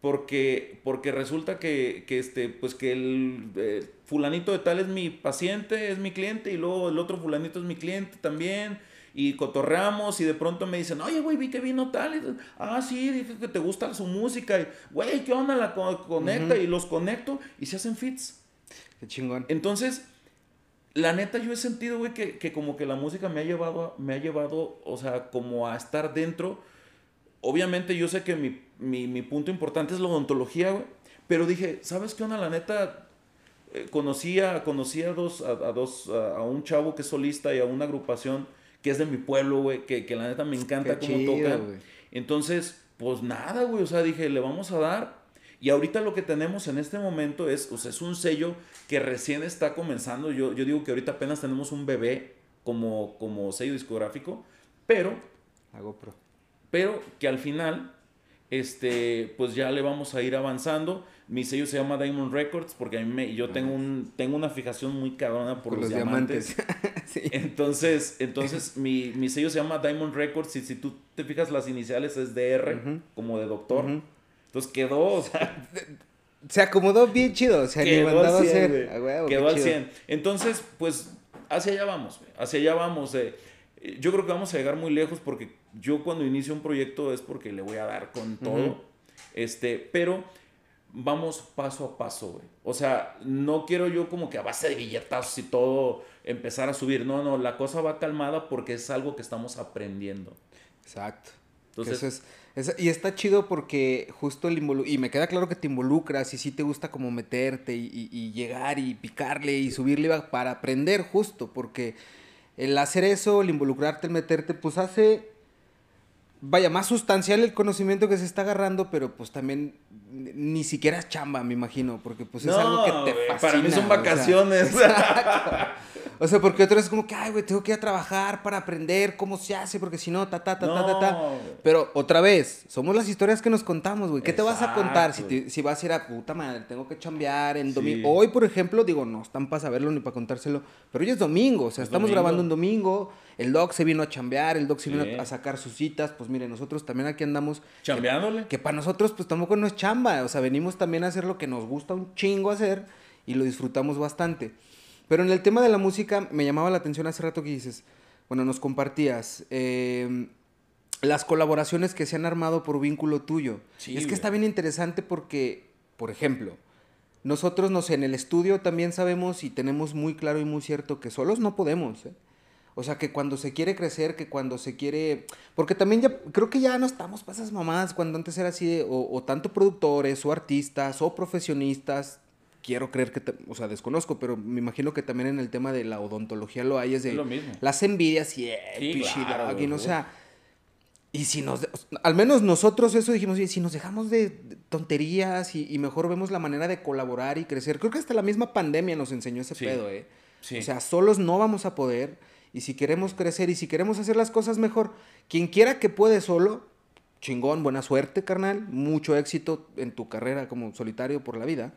Porque, porque resulta que, que, este, pues que el eh, fulanito de tal es mi paciente, es mi cliente, y luego el otro fulanito es mi cliente también, y cotorreamos, y de pronto me dicen, oye, güey, vi que vino tal, y, ah, sí, dije que te gusta su música, y, güey, ¿qué onda? La conecta, y los conecto, y se hacen fits. Qué chingón. Entonces, la neta, yo he sentido, güey, que, que como que la música me ha llevado, me ha llevado, o sea, como a estar dentro obviamente yo sé que mi, punto importante es la odontología, güey. Pero dije, ¿sabes qué onda? La neta, eh, conocía, a, dos, a, dos, a, un chavo que es solista y a una agrupación que es de mi pueblo, güey, que, la neta me encanta cómo tocan. Entonces, pues nada, güey, o sea, dije, le vamos a dar. Y ahorita lo que tenemos en este momento es, o sea, es un sello que recién está comenzando. Yo, yo digo que ahorita apenas tenemos un bebé como, como sello discográfico, pero... Hago pro. Pero que al final, este, pues ya le vamos a ir avanzando. Mi sello se llama Diamond Records porque a mí me, yo tengo, un, tengo una fijación muy cabrona por, los, diamantes. Entonces, entonces mi, mi, sello se llama Diamond Records y si tú te fijas las iniciales es DR, como de doctor. Entonces quedó, o sea... Se acomodó bien chido, se quedó al 100, quedó al 100. Entonces, pues, hacia allá vamos, hacia allá vamos. Eh. Yo creo que vamos a llegar muy lejos porque yo cuando inicio un proyecto es porque le voy a dar con todo. Este, pero vamos paso a paso, güey. O sea, no quiero yo como que a base de billetazos y todo empezar a subir. No, no, la cosa va calmada porque es algo que estamos aprendiendo. Exacto. Entonces, es, y está chido porque justo el y me queda claro que te involucras y sí te gusta como meterte y, y llegar y picarle y subirle para aprender justo, porque el hacer eso, el involucrarte, el meterte, pues hace vaya, más sustancial el conocimiento que se está agarrando, pero pues también ni siquiera es chamba, me imagino, porque pues es algo que te fascina. Para mí son vacaciones. O sea, porque otro es como que, ay, güey, tengo que ir a trabajar para aprender cómo se hace, porque si no, ta, ta, ta, ta, ta, ta. Pero otra vez, somos las historias que nos contamos, güey. ¿Qué te vas a contar si, si vas a ir a puta madre? Tengo que chambear en domingo. Hoy, por ejemplo, digo, no están para saberlo ni para contárselo, pero hoy es domingo, o sea, estamos grabando un domingo. El doc se vino a chambear, el doc se vino a sacar sus citas. Pues mire, nosotros también aquí andamos. Chambeándole. Que, que para nosotros, pues tampoco no es chamba. O sea, venimos también a hacer lo que nos gusta un chingo hacer y lo disfrutamos bastante. Pero en el tema de la música me llamaba la atención hace rato que dices, bueno, nos compartías em, las colaboraciones que se han armado por vínculo tuyo. es que está bien interesante porque, por ejemplo, nosotros, no sé, en el estudio también sabemos y tenemos muy claro y muy cierto que solos no podemos. ¿eh? O sea, que cuando se quiere crecer, que cuando se quiere... Porque también ya, creo que ya no estamos para esas mamadas, cuando antes era así, de, o, o tanto productores, o artistas, o profesionistas, quiero creer que, o sea, desconozco, pero me imagino que también en el tema de la odontología lo hay, es de lo mismo. las envidias y, sí, claro, o sea, y si nos, al menos nosotros eso dijimos, y si nos dejamos de tonterías y, mejor vemos la manera de colaborar y crecer, creo que hasta la misma pandemia nos enseñó ese pedo, ¿eh? O sea, solos no vamos a poder, y si queremos crecer y si queremos hacer las cosas mejor, quien quiera que puede solo, chingón, buena suerte, carnal, mucho éxito en tu carrera como solitario por la vida.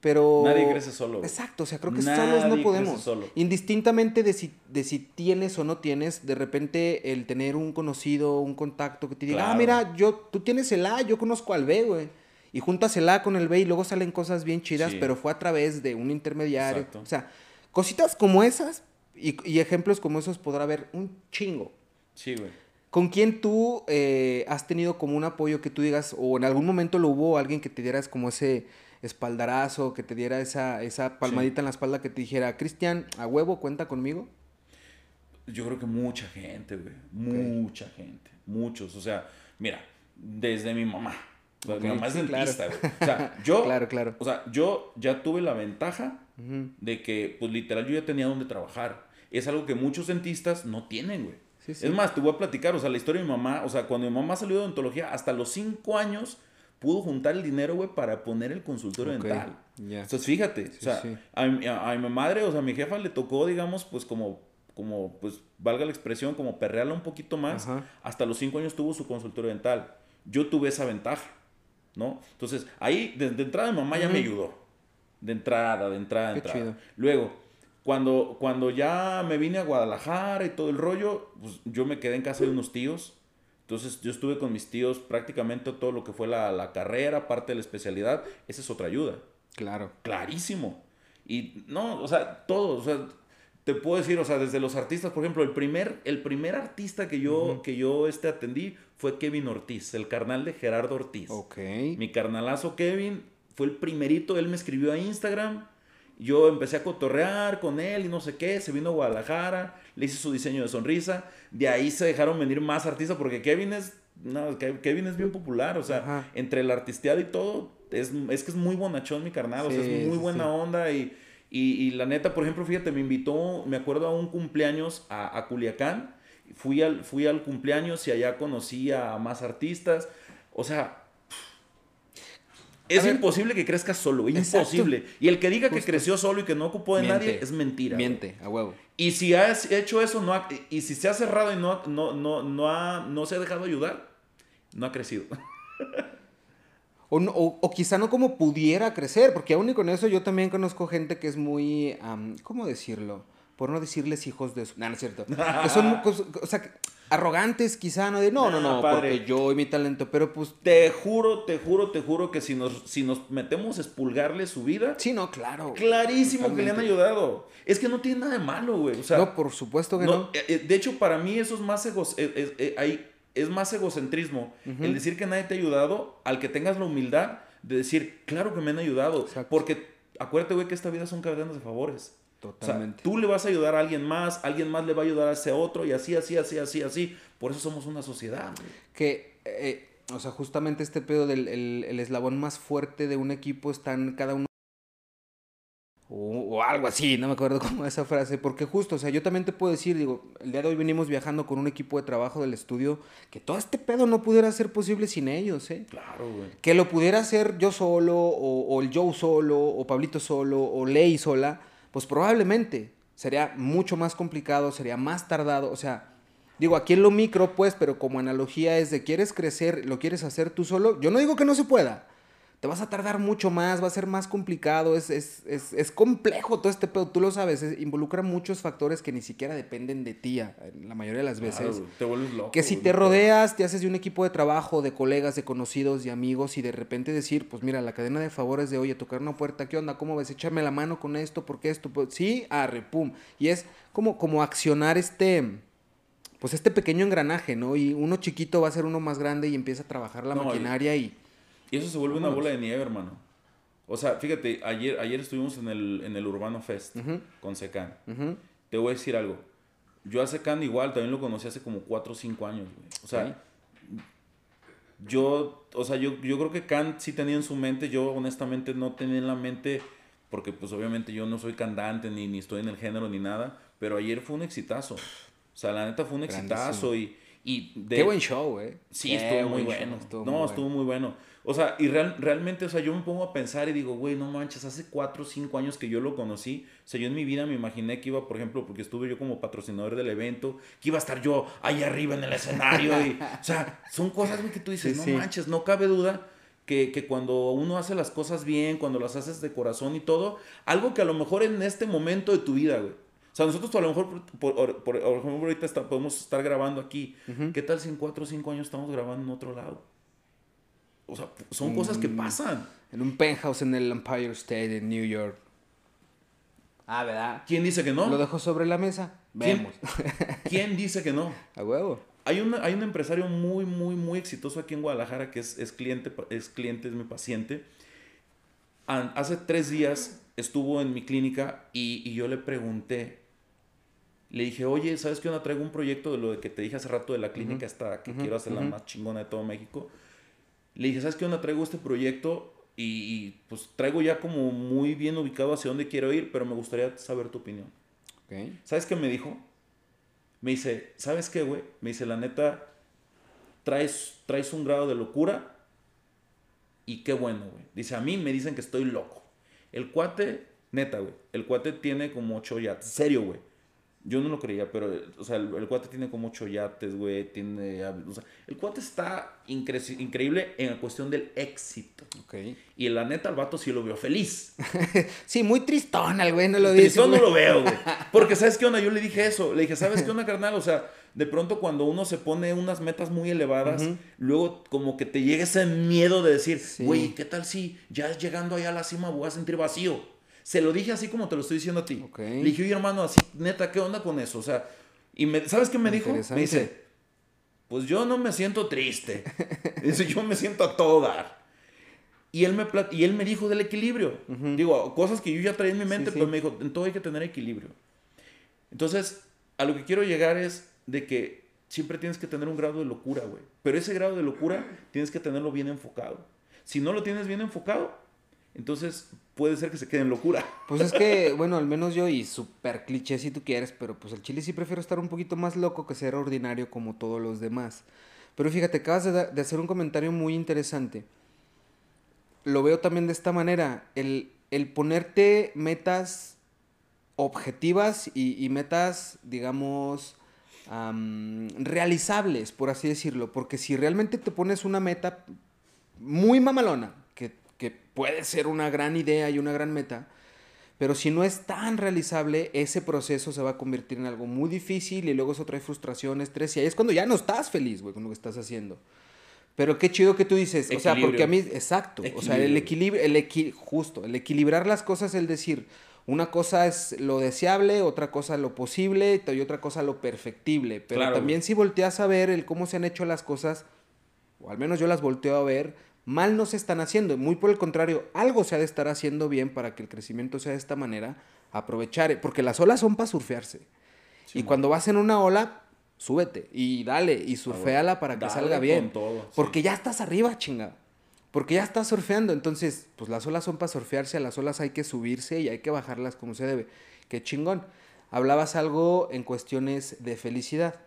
Pero... Nadie crece solo. Exacto, o sea, creo que solos no podemos. Indistintamente de si, de si tienes o no tienes, de repente el tener un conocido, un contacto que te diga, ah, mira, yo, tú tienes el A, yo conozco al B, güey. Y juntas el A con el B y luego salen cosas bien chidas, pero fue a través de un intermediario. O sea, cositas como esas y, y, ejemplos como esos podrá haber un chingo. Sí, güey. ¿Con quién tú eh, has tenido como un apoyo que tú digas, o en algún momento lo hubo alguien que te dieras como ese espaldarazo, que te diera esa, esa palmadita en la espalda que te dijera, Cristian, a huevo, cuenta conmigo? Yo creo que mucha gente, güey. Mucha gente. Muchos. O sea, mira, desde mi mamá. Mi mamá es dentista, güey. O sea, yo. claro, claro. O sea, yo ya tuve la ventaja de que, pues literal, yo ya tenía donde trabajar. Es algo que muchos dentistas no tienen, güey. Es más, te voy a platicar, o sea, la historia de mi mamá, o sea, cuando mi mamá salió de odontología, hasta los cinco años pudo juntar el dinero, güey, para poner el consultorio dental. Entonces, fíjate, o sea, a, mi madre, o sea, a mi jefa le tocó, digamos, pues como, como, pues, valga la expresión, como perrearla un poquito más. Hasta los cinco años tuvo su consultorio dental. Yo tuve esa ventaja, ¿no? Entonces, ahí, de, entrada, mi mamá ya me ayudó. De entrada, de entrada, de entrada. Luego, cuando, cuando ya me vine a Guadalajara y todo el rollo, pues yo me quedé en casa de unos tíos entonces yo estuve con mis tíos prácticamente todo lo que fue la, carrera, parte de la especialidad, esa es otra ayuda. Claro. Clarísimo. Y no, o sea, todo, o sea, te puedo decir, o sea, desde los artistas, por ejemplo, el primer, el primer artista que yo, que yo este, atendí fue Kevin Ortiz, el carnal de Gerardo Ortiz. Ok. Mi carnalazo Kevin fue el primerito, él me escribió a Instagram, yo empecé a cotorrear con él y no sé qué, se vino a Guadalajara, le hice su diseño de sonrisa. De ahí se dejaron venir más artistas porque Kevin es, no, Kevin es bien popular, o sea, entre el artisteado y todo, es, es, que es muy bonachón mi carnal, o sea, es muy buena onda y, y, la neta, por ejemplo, fíjate, me invitó, me acuerdo a un cumpleaños a, a Culiacán, fui al, fui al cumpleaños y allá conocí a más artistas, o sea, Es imposible que crezcas solo, imposible. Y el que diga que creció solo y que no ocupó de nadie es mentira. Miente, a huevo. Y si has hecho eso, no y si se ha cerrado y no, no, no, no, ha, no se ha dejado ayudar, no ha crecido. O, o, quizá no como pudiera crecer, porque aún y con eso yo también conozco gente que es muy, ¿cómo decirlo? Por no decirles hijos de su... No, no es cierto. que son, o sea, arrogantes quizá, ¿no? De no, no, no, porque yo y mi talento, pero pues... Te juro, te juro, te juro que si nos, si nos metemos a expulgarle su vida... Sí, no, claro. Clarísimo que le han ayudado. Es que no tiene nada de malo, güey. O sea, no, por supuesto que no. Eh, eh, de hecho, para mí eso es más egos... Eh, es más egocentrismo el decir que nadie te ha ayudado al que tengas la humildad de decir, claro que me han ayudado. Porque acuérdate, güey, que esta vida son cadenas de favores. Totalmente. tú le vas a ayudar a alguien más, alguien más le va a ayudar a ese otro y así, así, así, así, así. Por eso somos una sociedad. Que, eh, o sea, justamente este pedo del el, eslabón más fuerte de un equipo están cada uno o, algo así, no me acuerdo cómo esa frase, porque justo, o sea, yo también te puedo decir, digo, el día de hoy venimos viajando con un equipo de trabajo del estudio, que todo este pedo no pudiera ser posible sin ellos, ¿eh? Claro, güey. Que lo pudiera hacer yo solo, o, o el Joe solo, o Pablito solo, o Ley sola, pues probablemente sería mucho más complicado, sería más tardado, o sea, digo, aquí en lo micro, pues, pero como analogía es de quieres crecer, lo quieres hacer tú solo, yo no digo que no se pueda, te vas a tardar mucho más, va a ser más complicado, es, es, es, es complejo todo este pedo, tú lo sabes, involucra muchos factores que ni siquiera dependen de ti, la mayoría de las veces. te vuelves loco. Que si te rodeas, te haces de un equipo de trabajo, de colegas, de conocidos, de amigos, y de repente decir, pues mira, la cadena de favores de, oye, tocar una puerta, ¿qué onda? ¿Cómo ves? Échame la mano con esto, porque esto, pues, sí, arre, pum. Y es como, como accionar este pues este pequeño engranaje, ¿no? Y uno chiquito va a ser uno más grande y empieza a trabajar la maquinaria y y eso se vuelve una bola de nieve, hermano. O sea, fíjate, ayer, ayer estuvimos en el, en el Urbano Fest con Secan. Te voy a decir algo. Yo a Secan igual, también lo conocí hace como 4 o 5 años, güey. O sea, yo, o sea, yo, yo creo que Kant sí tenía en su mente, yo honestamente no tenía en la mente, porque pues obviamente yo no soy cantante, ni, ni estoy en el género, ni nada, pero ayer fue un exitazo. O sea, la neta fue un exitazo y... y de, Qué buen show, güey. Sí, estuvo muy bueno. no, estuvo muy bueno. O sea, y realmente, o sea, yo me pongo a pensar y digo, güey, no manches, hace cuatro o cinco años que yo lo conocí. O sea, yo en mi vida me imaginé que iba, por ejemplo, porque estuve yo como patrocinador del evento, que iba a estar yo ahí arriba en el escenario. Y, o sea, son cosas, güey, que tú dices, no manches, no cabe duda que, que, cuando uno hace las cosas bien, cuando las haces de corazón y todo, algo que a lo mejor en este momento de tu vida, güey. O sea, nosotros a lo mejor, por, por, ejemplo, ahorita podemos estar grabando aquí. ¿Qué tal si en cuatro o cinco años estamos grabando en otro lado? O sea, son cosas que mm, pasan. En un penthouse en el Empire State en New York. Ah, ¿verdad? ¿Quién dice que no? Lo dejo sobre la mesa. Vemos. ¿Quién, dice que no? A huevo. Hay, una, hay un empresario muy, muy, muy exitoso aquí en Guadalajara que es, es cliente, es cliente, es mi paciente. Hace tres días estuvo en mi clínica y, y yo le pregunté, le dije, oye, ¿sabes qué onda? Traigo un proyecto de lo que te dije hace rato de la clínica esta que quiero hacer la más chingona de todo México. Le dije, ¿sabes qué onda? Traigo este proyecto y, pues traigo ya como muy bien ubicado hacia dónde quiero ir, pero me gustaría saber tu opinión. ¿Sabes qué me dijo? Me dice, ¿sabes qué, güey? Me dice, la neta, traes, traes un grado de locura y qué bueno, güey. Dice, a mí me dicen que estoy loco. El cuate, neta, güey, el cuate tiene como ocho ya, serio, güey yo no lo creía, pero, o sea, el, cuate tiene como ocho yates, güey, tiene, o sea, el cuate está increíble en la cuestión del éxito. Ok. Y la neta, el vato sí lo veo feliz. sí, muy tristón el güey, no lo dice. Tristón no lo veo, güey. Porque, ¿sabes qué onda? Yo le dije eso, le dije, ¿sabes qué onda, carnal? O sea, de pronto cuando uno se pone unas metas muy elevadas, luego como que te llega ese miedo de decir, güey, ¿qué tal si ya llegando allá a la cima voy a sentir vacío? Se lo dije así como te lo estoy diciendo a ti. Le dije, oye, hermano, así, neta, ¿qué onda con eso? O sea, y me, ¿sabes qué me dijo? Me dice, pues yo no me siento triste. dice, yo me siento a todo dar. Y él me, y él me dijo del equilibrio. Digo, cosas que yo ya traía en mi mente, pero me dijo, en todo hay que tener equilibrio. Entonces, a lo que quiero llegar es de que siempre tienes que tener un grado de locura, güey. Pero ese grado de locura tienes que tenerlo bien enfocado. Si no lo tienes bien enfocado, entonces puede ser que se quede en locura. Pues es que, bueno, al menos yo, y súper cliché si tú quieres, pero pues el chile sí prefiero estar un poquito más loco que ser ordinario como todos los demás. Pero fíjate, acabas de, hacer un comentario muy interesante. lo veo también de esta manera. El, el ponerte metas objetivas y, y metas, digamos, am, realizables, por así decirlo. Porque si realmente te pones una meta muy mamalona, puede ser una gran idea y una gran meta, pero si no es tan realizable, ese proceso se va a convertir en algo muy difícil y luego eso trae frustración, estrés y ahí es cuando ya no estás feliz, güey, con lo que estás haciendo. Pero qué chido que tú dices, o sea, porque a mí, exacto, o sea, el equilibrio, el equi, justo, el equilibrar las cosas, el decir, una cosa es lo deseable, otra cosa lo posible y otra cosa lo perfectible, pero Claro, también güey. si volteas a ver el cómo se han hecho las cosas, o al menos yo las volteo a ver, mal no se están haciendo, muy por el contrario, algo se ha de estar haciendo bien para que el crecimiento sea de esta manera, aprovechar, porque las olas son para surfearse. Sí, y man. cuando vas en una ola, súbete y dale y surfeala para que Dale salga bien. todo, sí. Porque ya estás arriba, chinga. Porque ya estás surfeando. Entonces, pues las olas son para surfearse, a las olas hay que subirse y hay que bajarlas como se debe. Qué chingón. Hablabas algo en cuestiones de felicidad.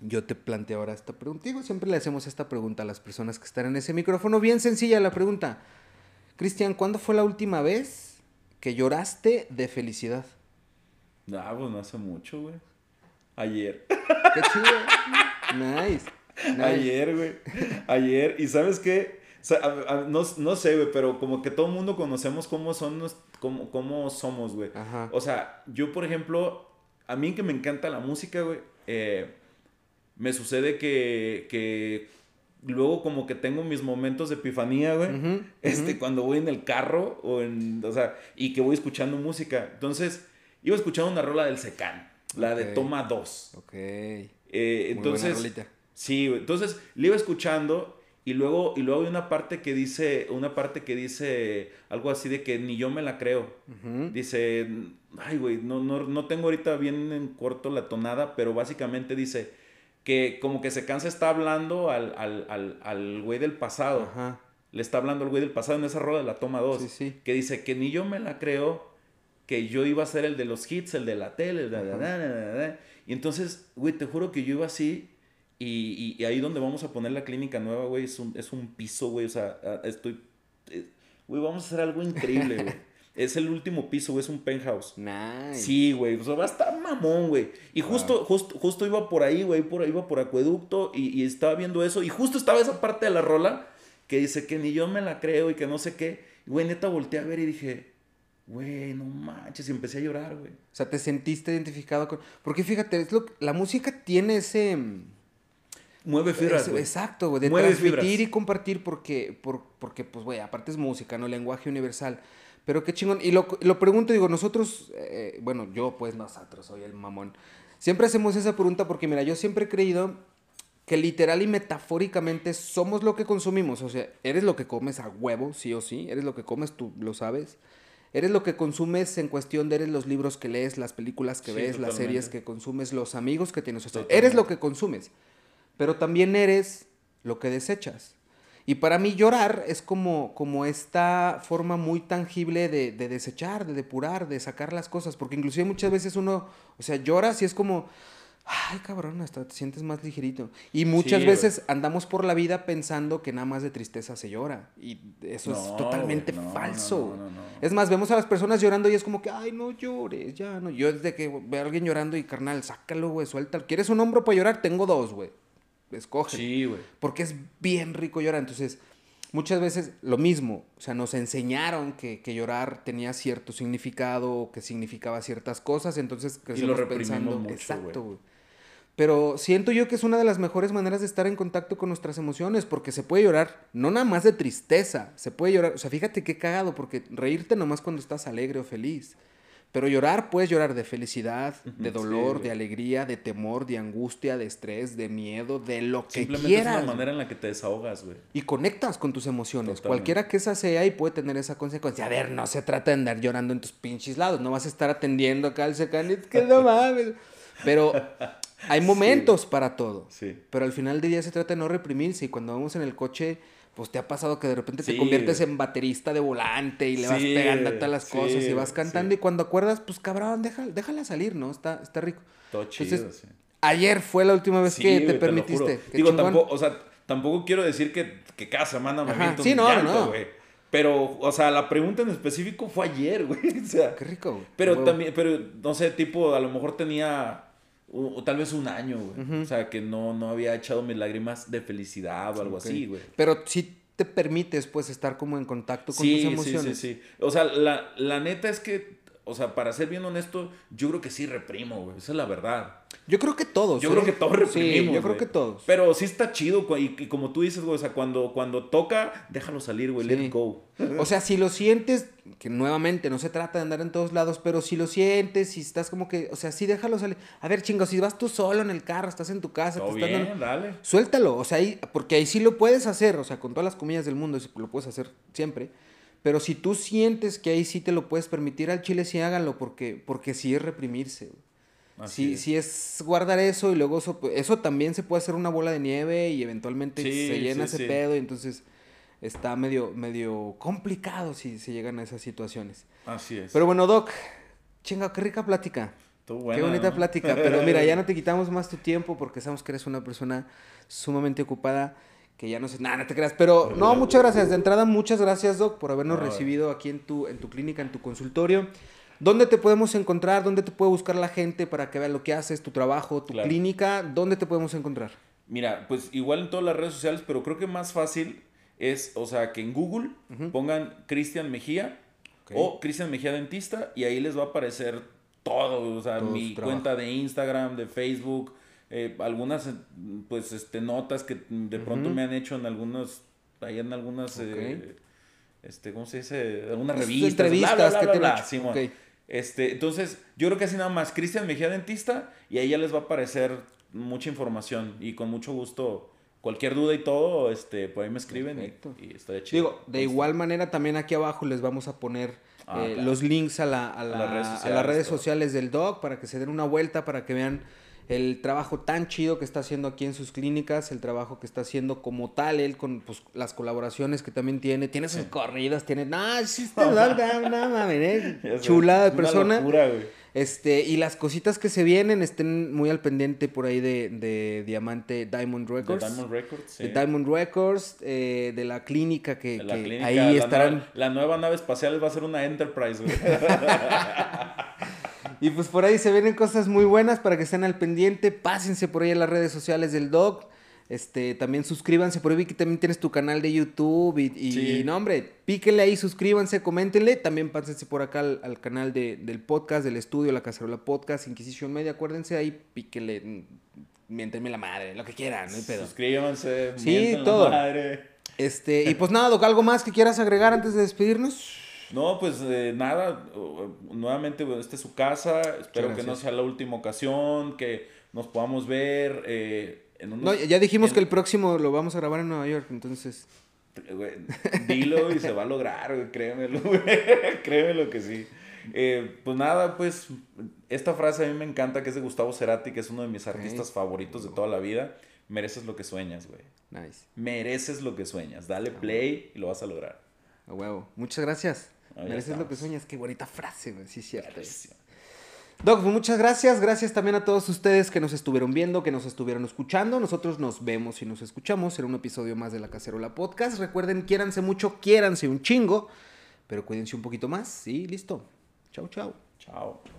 Yo te planteo ahora esta pregunta. Digo, siempre le hacemos esta pregunta a las personas que están en ese micrófono. Bien sencilla la pregunta. Cristian, ¿cuándo fue la última vez que lloraste de felicidad? Ah, pues no hace mucho, güey. Ayer. Qué chido. nice. nice. Ayer, güey. Ayer. ¿Y sabes qué? O sea, a- a- no, no sé, güey, pero como que todo el mundo conocemos cómo son, nos- cómo, cómo somos, güey. O sea, yo, por ejemplo, a mí que me encanta la música, güey, eh, me sucede que, que luego como que tengo mis momentos de epifanía, güey. Este, cuando voy en el carro o en, o sea, y que voy escuchando música. Entonces, iba escuchando una rola del Secán, la de. Toma 2. Ok. Eh, Muy buena entonces, sí, güey. entonces le iba escuchando y luego, y luego hay una parte que dice, una parte que dice algo así de que ni yo me la creo. Dice, ay, güey, no, no, no tengo ahorita bien en corto la tonada, pero básicamente dice que como que se cansa está hablando al, al, al, al güey del pasado. Ajá. Le está hablando al güey del pasado en esa rola de la toma 2. Sí, sí. Que dice que ni yo me la creo, que yo iba a ser el de los hits, el de la tele, el de Ajá. da, da, da, da, da. Y entonces, güey, te juro que yo iba así. Y, y- y ahí donde vamos a poner la clínica nueva, güey, es un, es un piso, güey. O sea, ah, estoy. eh, Güey, vamos a hacer algo increíble, güey. es el último piso, güey, es un penthouse. Nice. Sí, güey, o sea, va a estar mamón, güey. Y justo, justo, justo iba por ahí, güey, por ahí iba por acueducto y, y estaba viendo eso. Y justo estaba esa parte de la rola que dice que ni yo me la creo y que no sé qué. Y, Güey, neta volteé a ver y dije, güey, no manches. Y empecé a llorar, güey. O sea, te sentiste identificado con... Porque fíjate, es lo... que- la música tiene ese... mm, Mueve fibras, güey. exacto, güey. De Mueve transmitir fibras. y compartir porque, por, porque, pues, güey, aparte es música, ¿no? Lenguaje universal. Pero qué chingón. Y lo, lo pregunto, digo, nosotros... eh, bueno, yo, pues, nosotros, soy el mamón. Siempre hacemos esa pregunta porque, mira, yo siempre he creído que literal y metafóricamente somos lo que consumimos. O sea, eres lo que comes a huevo, sí o sí. Eres lo que comes, tú lo sabes. Eres lo que consumes en cuestión de eres los libros que lees, las películas que Sí, ves, las series que consumes, los amigos que tienes. O sea, eres lo que consumes. Pero también eres lo que desechas. Y para mí llorar es como, como esta forma muy tangible de, de desechar, de depurar, de sacar las cosas. Porque inclusive muchas veces uno, o sea, lloras y es como, ay cabrón, hasta te sientes más ligerito. Y muchas Sí, veces andamos por la vida pensando que nada más de tristeza se llora. Y eso No, es totalmente no, falso. no. Es más, vemos a las personas llorando y es como que, ay, no llores, ya no. Yo desde que veo a alguien llorando y carnal, sácalo, güey, suéltalo. ¿Quieres un hombro para llorar? Tengo dos, güey. Escoge. Sí, güey. Porque es bien rico llorar. Entonces, muchas veces lo mismo. O sea, nos enseñaron que, que llorar tenía cierto significado, que significaba ciertas cosas. Entonces, crecemos reprimimos pensando. mucho, exacto, güey. güey. Pero siento yo que es una de las mejores maneras de estar en contacto con nuestras emociones, porque se puede llorar no nada más de tristeza, se puede llorar, o sea, fíjate qué cagado, porque reírte nomás cuando estás alegre o feliz, pero llorar puedes llorar de felicidad, de sí, dolor, de alegría, de temor, de angustia, de estrés, de miedo, de lo que Simplemente quieras. es una güey. manera en la que te desahogas, güey. Y conectas con tus emociones, Totalmente. cualquiera que esa sea y puede tener esa consecuencia. A ver, no se trata de andar llorando en tus pinches lados, no vas a estar atendiendo acá al secán, es que no mames. Pero hay momentos para todo. Sí. Pero al final del día se trata de no reprimirse y cuando vamos en el coche, pues te ha pasado que de repente te conviertes güey. en baterista de volante y le vas pegando a todas las sí, cosas y vas cantando y cuando acuerdas, pues cabrón, déjala, déjala salir, ¿no? Está, está rico. Todo chido, Entonces. Ayer fue la última vez que güey, te permitiste. Digo, tampoco, o sea, tampoco quiero decir que, que cada semana me Ajá, sí, un no, llanto, no. güey. Pero, o sea, la pregunta en específico fue ayer, güey. O sea, Qué rico, güey. pero también, pero, no sé, tipo, a lo mejor tenía u- tal vez un año, güey. O sea, que no, no había echado mis lágrimas de felicidad o algo así, güey. Pero sí te permites, pues, estar como en contacto con Sí, tus sí, emociones. sí, sí. O sea, la, la neta es que, o sea, para ser bien honesto, yo creo que sí reprimo, güey. Esa es la verdad. Yo creo que todos. Yo ¿eh? creo que todos reprimimos. Sí, yo creo que todos. Pero sí está chido, y, y como tú dices, güey, o sea, cuando, cuando toca, déjalo salir, güey, let Sí. it go. O sea, si lo sientes, que nuevamente no se trata de andar en todos lados, pero si lo sientes, si estás como que, o sea, sí déjalo salir. A ver, chingo, si vas tú solo en el carro, estás en tu casa, Todo te estás bien, dando- dale. Suéltalo, o sea, ahí, porque ahí sí lo puedes hacer, o sea, con todas las comillas del mundo, lo puedes hacer siempre. Pero si tú sientes que ahí sí te lo puedes permitir al chile, sí háganlo, porque, porque sí es reprimirse. Sí, es. sí es guardar eso y luego eso, eso también se puede hacer una bola de nieve y eventualmente Sí, se llena sí, ese pedo y entonces está medio, medio complicado si se llegan a esas situaciones. Así es. Pero bueno, Doc, chinga, qué rica plática. Estuvo Qué buena, bonita ¿no? plática, pero mira, ya no te quitamos más tu tiempo porque sabemos que eres una persona sumamente ocupada, que ya no sé, nada, no te creas, pero no, muchas gracias. De entrada, muchas gracias, Doc, por habernos No. recibido aquí en tu, en tu clínica, en tu consultorio. ¿Dónde te podemos encontrar? ¿Dónde te puede buscar la gente para que vea lo que haces, tu trabajo, tu Claro. clínica? ¿Dónde te podemos encontrar? Mira, pues igual en todas las redes sociales, pero creo que más fácil es, o sea, que en Google pongan Cristian Mejía o Cristian Mejía Dentista y ahí les va a aparecer todo, o sea, mi trabajo. cuenta de Instagram, de Facebook, eh, algunas, eh, pues, este, notas que de pronto me han hecho en algunos, ahí en algunas, eh, este, ¿cómo se dice? Algunas Pues, revistas, entrevistas bla, bla, que te han hecho. Este, entonces, yo creo que así nada más, Cristian Mejía Dentista, y ahí ya les va a aparecer mucha información. Y con mucho gusto, cualquier duda y todo, este, por ahí me escriben y, Perfecto. y estaría chido. Digo, de igual manera también aquí abajo les vamos a poner Ah, eh, claro. los links a, la- a la- las redes a sociales, las redes todo. sociales del doc para que se den una vuelta, para que vean el trabajo tan chido que está haciendo aquí en sus clínicas, el trabajo que está haciendo como tal, él con pues, las colaboraciones que también tiene, tiene sus Sí. corridas, tiene, no, sí, no, mames, eh, chulada de persona. locura, güey. Este, y las cositas que se vienen, estén muy al pendiente por ahí de, de Diamante Diamond De Records. Diamond Records, sí. De Diamond Records, eh, de la clínica que, De la que clínica, ahí la estarán. nueva- la nueva nave espacial va a ser una Enterprise, güey. Y pues por ahí se vienen cosas muy buenas para que estén al pendiente. Pásense por ahí en las redes sociales del Doc. Este, también suscríbanse. Por ahí vi que también tienes tu canal de YouTube. Y, y- Sí. y no, hombre, píquenle ahí, suscríbanse, coméntenle. También pásense por acá al, al canal de- del podcast, del estudio, La Cacerola Podcast, Inquisition Media. Acuérdense ahí, píquenle. mm, Miéntenme la madre, lo que quieran, no hay pedo. Suscríbanse. Sí, mienten la todo. madre. Este, y pues nada, Doc, ¿algo más que quieras agregar antes de despedirnos? No, pues eh, nada, nuevamente bueno, esta es su casa, espero que no sea la última ocasión, que nos podamos ver eh, en unos... No, ya dijimos en- que el próximo lo vamos a grabar en Nueva York, entonces. Dilo y se va a lograr, güey, créemelo, güey, créemelo que sí. Eh, pues nada, pues esta frase a mí me encanta, que es de Gustavo Cerati, que es uno de mis artistas favoritos de toda la vida. Mereces lo que sueñas, güey. Nice. Mereces lo que sueñas. Dale play y lo vas a lograr. A huevo. Muchas gracias. Ya Mereces lo que estamos. sueñas. Qué bonita frase, güey. Sí, cierto. Doc, pues muchas gracias. Gracias también a todos ustedes que nos estuvieron viendo, que nos estuvieron escuchando. Nosotros nos vemos y nos escuchamos en un episodio más de La Cacerola Podcast. Recuerden, quiéranse mucho, quiéranse un chingo, pero cuídense un poquito más. Sí, listo. Chau, chau. Chao.